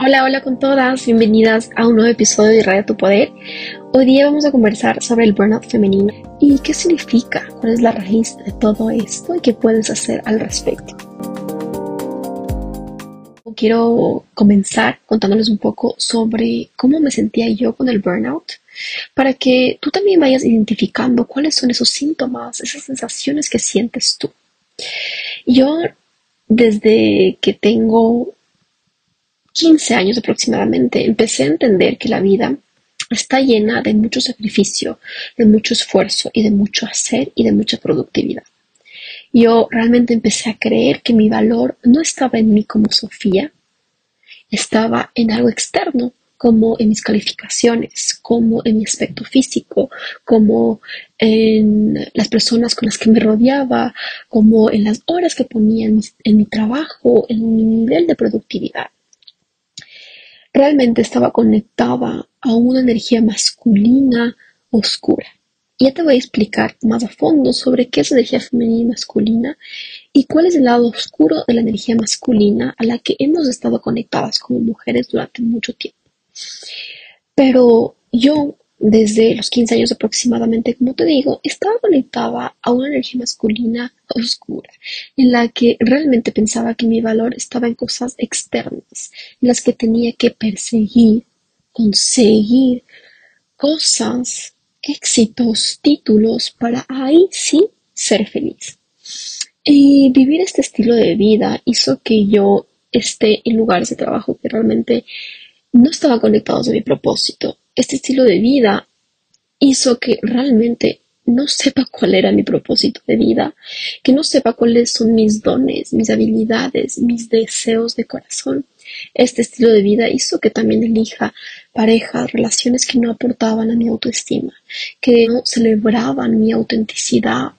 Hola, hola con todas, bienvenidas a un nuevo episodio de Radio Tu Poder. Hoy día vamos a conversar sobre el burnout femenino y qué significa, cuál es la raíz de todo esto y qué puedes hacer al respecto. Quiero comenzar contándoles un poco sobre cómo me sentía yo con el burnout para que tú también vayas identificando cuáles son esos síntomas, esas sensaciones que sientes tú. Yo desde que tengo 15 años aproximadamente, empecé a entender que la vida está llena de mucho sacrificio, de mucho esfuerzo y de mucho hacer y de mucha productividad. Yo realmente empecé a creer que mi valor no estaba en mí como Sofía, estaba en algo externo, como en mis calificaciones, como en mi aspecto físico, como en las personas con las que me rodeaba, como en las horas que ponía en mi, trabajo, en mi nivel de productividad realmente estaba conectada a una energía masculina oscura. Ya te voy a explicar más a fondo sobre qué es energía femenina y masculina y cuál es el lado oscuro de la energía masculina a la que hemos estado conectadas como mujeres durante mucho tiempo. Pero yo desde los 15 años aproximadamente, como te digo, estaba conectada a una energía masculina oscura, en la que realmente pensaba que mi valor estaba en cosas externas, en las que tenía que perseguir, conseguir cosas, éxitos, títulos, para ahí sí ser feliz. Y vivir este estilo de vida hizo que yo esté en lugares de trabajo que realmente no estaban conectados a mi propósito este estilo de vida hizo que realmente no sepa cuál era mi propósito de vida, que no sepa cuáles son mis dones, mis habilidades, mis deseos de corazón. Este estilo de vida hizo que también elija parejas, relaciones que no aportaban a mi autoestima, que no celebraban mi autenticidad,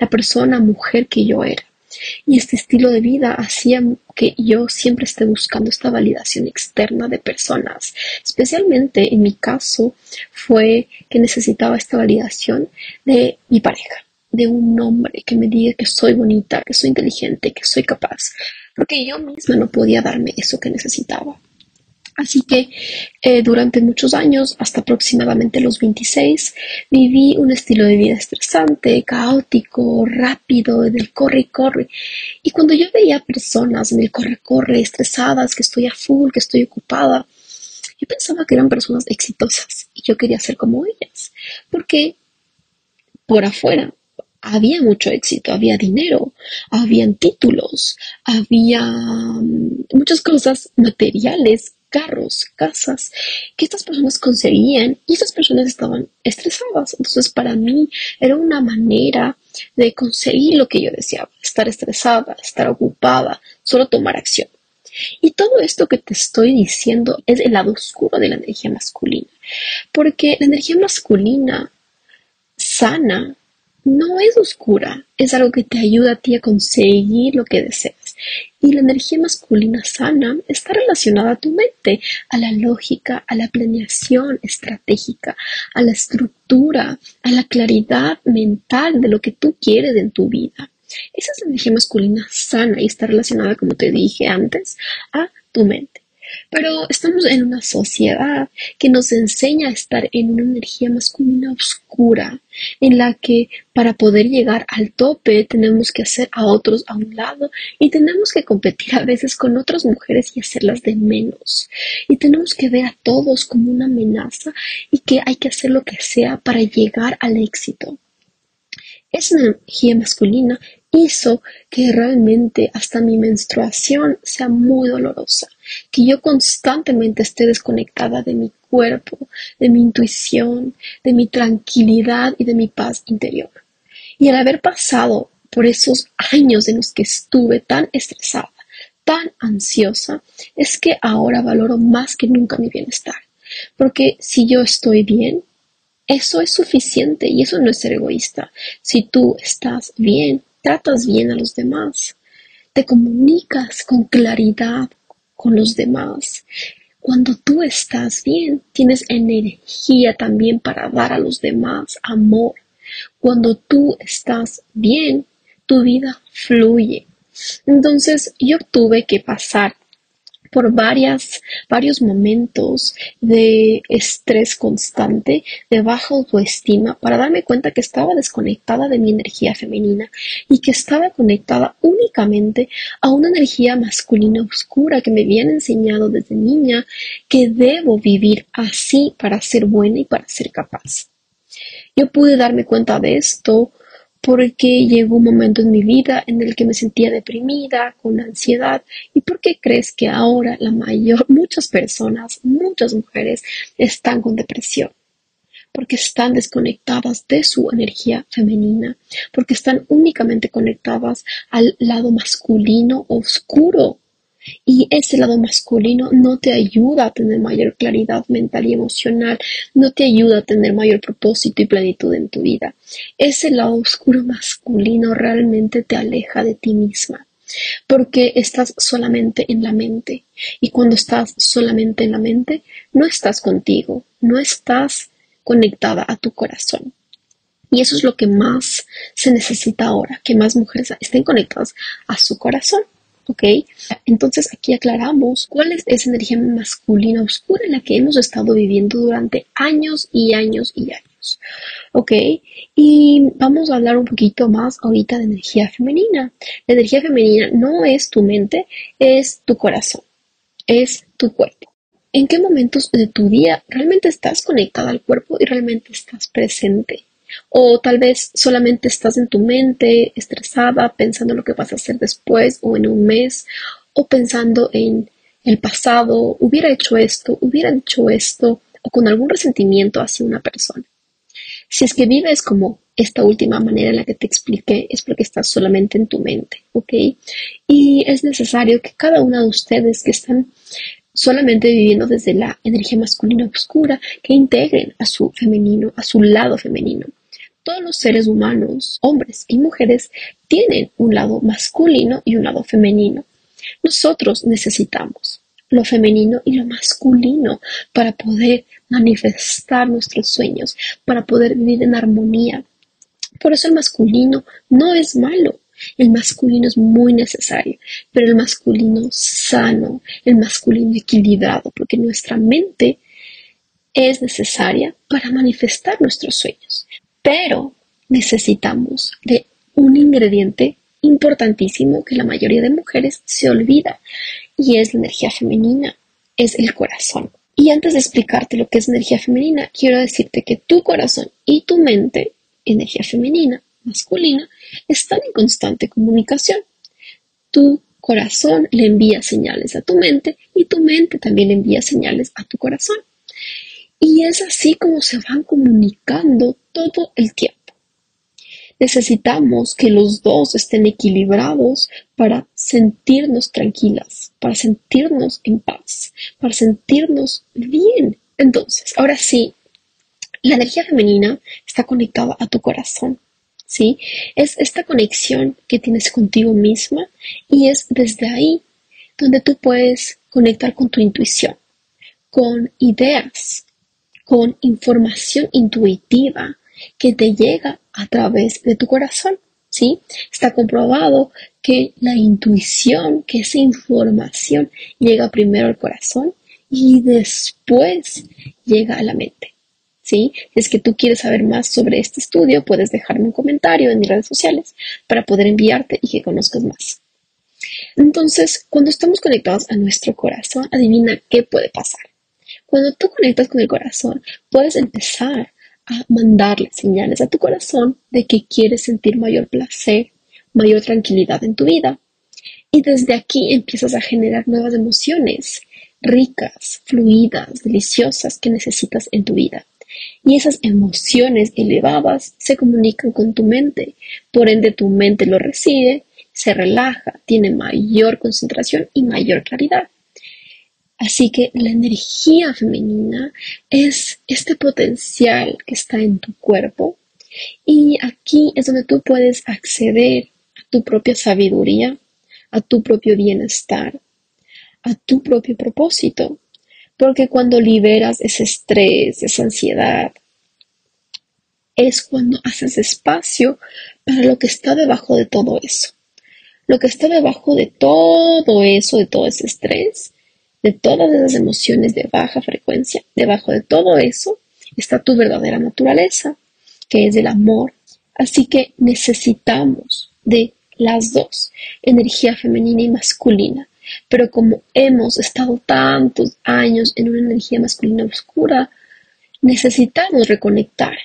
la persona, mujer que yo era. Y este estilo de vida hacía que yo siempre esté buscando esta validación externa de personas. Especialmente en mi caso fue que necesitaba esta validación de mi pareja, de un hombre que me diga que soy bonita, que soy inteligente, que soy capaz. Porque yo misma no podía darme eso que necesitaba. Así que eh, durante muchos años, hasta aproximadamente los 26, viví un estilo de vida estresante, caótico, rápido, del corre y corre. Y cuando yo veía personas en el corre-corre, estresadas, que estoy a full, que estoy ocupada, yo pensaba que eran personas exitosas y yo quería ser como ellas. Porque por afuera había mucho éxito, había dinero, habían títulos, había mm, muchas cosas materiales carros, casas que estas personas conseguían y estas personas estaban estresadas. Entonces para mí era una manera de conseguir lo que yo deseaba, estar estresada, estar ocupada, solo tomar acción. Y todo esto que te estoy diciendo es el lado oscuro de la energía masculina, porque la energía masculina sana no es oscura, es algo que te ayuda a ti a conseguir lo que deseas. Y la energía masculina sana está relacionada a tu mente, a la lógica, a la planeación estratégica, a la estructura, a la claridad mental de lo que tú quieres en tu vida. Esa es la energía masculina sana y está relacionada, como te dije antes, a tu mente. Pero estamos en una sociedad que nos enseña a estar en una energía masculina oscura, en la que para poder llegar al tope tenemos que hacer a otros a un lado y tenemos que competir a veces con otras mujeres y hacerlas de menos. Y tenemos que ver a todos como una amenaza y que hay que hacer lo que sea para llegar al éxito. Esa energía masculina hizo que realmente hasta mi menstruación sea muy dolorosa, que yo constantemente esté desconectada de mi cuerpo, de mi intuición, de mi tranquilidad y de mi paz interior. Y al haber pasado por esos años en los que estuve tan estresada, tan ansiosa, es que ahora valoro más que nunca mi bienestar. Porque si yo estoy bien, eso es suficiente y eso no es ser egoísta. Si tú estás bien, tratas bien a los demás, te comunicas con claridad con los demás. Cuando tú estás bien, tienes energía también para dar a los demás amor. Cuando tú estás bien, tu vida fluye. Entonces yo tuve que pasar por varias, varios momentos de estrés constante, de baja autoestima, para darme cuenta que estaba desconectada de mi energía femenina y que estaba conectada únicamente a una energía masculina oscura que me habían enseñado desde niña que debo vivir así para ser buena y para ser capaz. Yo pude darme cuenta de esto porque llegó un momento en mi vida en el que me sentía deprimida, con ansiedad. ¿Y por qué crees que ahora la mayor, muchas personas, muchas mujeres están con depresión? Porque están desconectadas de su energía femenina, porque están únicamente conectadas al lado masculino oscuro y ese lado masculino no te ayuda a tener mayor claridad mental y emocional, no te ayuda a tener mayor propósito y plenitud en tu vida. Ese lado oscuro masculino realmente te aleja de ti misma porque estás solamente en la mente. Y cuando estás solamente en la mente, no estás contigo, no estás conectada a tu corazón. Y eso es lo que más se necesita ahora, que más mujeres estén conectadas a su corazón. ¿Ok? Entonces aquí aclaramos cuál es esa energía masculina oscura en la que hemos estado viviendo durante años y años y años, ¿ok? Y vamos a hablar un poquito más ahorita de energía femenina. La energía femenina no es tu mente, es tu corazón, es tu cuerpo. ¿En qué momentos de tu día realmente estás conectada al cuerpo y realmente estás presente? O tal vez solamente estás en tu mente estresada pensando en lo que vas a hacer después o en un mes o pensando en el pasado, hubiera hecho esto, hubiera hecho esto o con algún resentimiento hacia una persona. Si es que vives como esta última manera en la que te expliqué, es porque estás solamente en tu mente, ¿ok? Y es necesario que cada una de ustedes que están solamente viviendo desde la energía masculina oscura, que integren a su femenino, a su lado femenino. Todos los seres humanos, hombres y mujeres, tienen un lado masculino y un lado femenino. Nosotros necesitamos lo femenino y lo masculino para poder manifestar nuestros sueños, para poder vivir en armonía. Por eso el masculino no es malo, el masculino es muy necesario, pero el masculino sano, el masculino equilibrado, porque nuestra mente es necesaria para manifestar nuestros sueños. Pero necesitamos de un ingrediente importantísimo que la mayoría de mujeres se olvida y es la energía femenina, es el corazón. Y antes de explicarte lo que es energía femenina, quiero decirte que tu corazón y tu mente, energía femenina, masculina, están en constante comunicación. Tu corazón le envía señales a tu mente y tu mente también envía señales a tu corazón. Y es así como se van comunicando todo el tiempo. Necesitamos que los dos estén equilibrados para sentirnos tranquilas, para sentirnos en paz, para sentirnos bien. Entonces, ahora sí, la energía femenina está conectada a tu corazón, ¿sí? Es esta conexión que tienes contigo misma y es desde ahí donde tú puedes conectar con tu intuición, con ideas, con información intuitiva que te llega a través de tu corazón. ¿sí? Está comprobado que la intuición, que esa información llega primero al corazón y después llega a la mente. ¿sí? Si es que tú quieres saber más sobre este estudio, puedes dejarme un comentario en mis redes sociales para poder enviarte y que conozcas más. Entonces, cuando estamos conectados a nuestro corazón, adivina qué puede pasar. Cuando tú conectas con el corazón, puedes empezar a mandarle señales a tu corazón de que quieres sentir mayor placer, mayor tranquilidad en tu vida. Y desde aquí empiezas a generar nuevas emociones ricas, fluidas, deliciosas que necesitas en tu vida. Y esas emociones elevadas se comunican con tu mente. Por ende, tu mente lo recibe, se relaja, tiene mayor concentración y mayor claridad. Así que la energía femenina es este potencial que está en tu cuerpo y aquí es donde tú puedes acceder a tu propia sabiduría, a tu propio bienestar, a tu propio propósito. Porque cuando liberas ese estrés, esa ansiedad, es cuando haces espacio para lo que está debajo de todo eso. Lo que está debajo de todo eso, de todo ese estrés, de todas esas emociones de baja frecuencia, debajo de todo eso está tu verdadera naturaleza, que es el amor. Así que necesitamos de las dos, energía femenina y masculina. Pero como hemos estado tantos años en una energía masculina oscura, necesitamos reconectar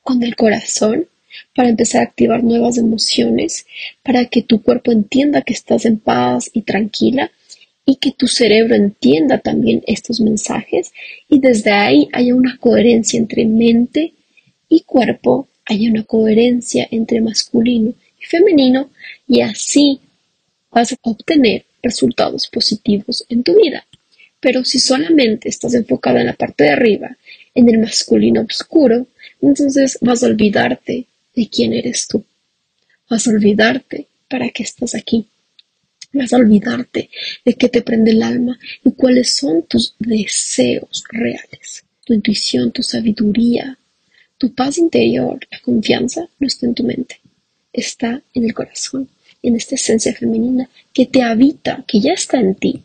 con el corazón para empezar a activar nuevas emociones, para que tu cuerpo entienda que estás en paz y tranquila y que tu cerebro entienda también estos mensajes y desde ahí haya una coherencia entre mente y cuerpo, haya una coherencia entre masculino y femenino y así vas a obtener resultados positivos en tu vida. Pero si solamente estás enfocada en la parte de arriba, en el masculino oscuro, entonces vas a olvidarte de quién eres tú. Vas a olvidarte para qué estás aquí. Vas a olvidarte de qué te prende el alma y cuáles son tus deseos reales. Tu intuición, tu sabiduría, tu paz interior, la confianza no está en tu mente, está en el corazón, en esta esencia femenina que te habita, que ya está en ti.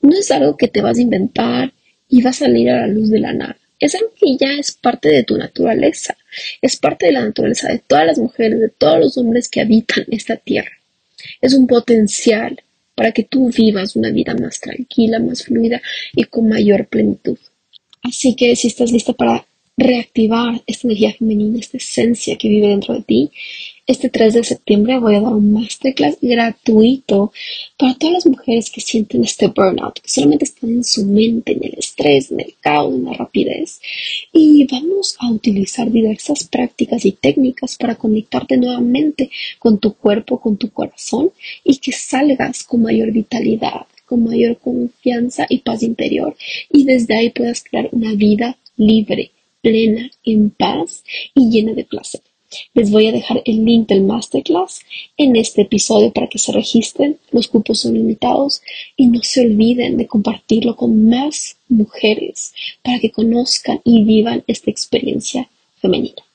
No es algo que te vas a inventar y va a salir a la luz de la nada. Es algo que ya es parte de tu naturaleza, es parte de la naturaleza de todas las mujeres, de todos los hombres que habitan esta tierra. Es un potencial para que tú vivas una vida más tranquila, más fluida y con mayor plenitud. Así que si estás lista para reactivar esta energía femenina, esta esencia que vive dentro de ti, este 3 de septiembre voy a dar un masterclass gratuito para todas las mujeres que sienten este burnout, que solamente están en su mente, en el estrés, en el caos, en la rapidez. Y vamos a utilizar diversas prácticas y técnicas para conectarte nuevamente con tu cuerpo, con tu corazón y que salgas con mayor vitalidad, con mayor confianza y paz interior. Y desde ahí puedas crear una vida libre, plena, en paz y llena de placer. Les voy a dejar el link del masterclass en este episodio para que se registren. Los cupos son limitados y no se olviden de compartirlo con más mujeres para que conozcan y vivan esta experiencia femenina.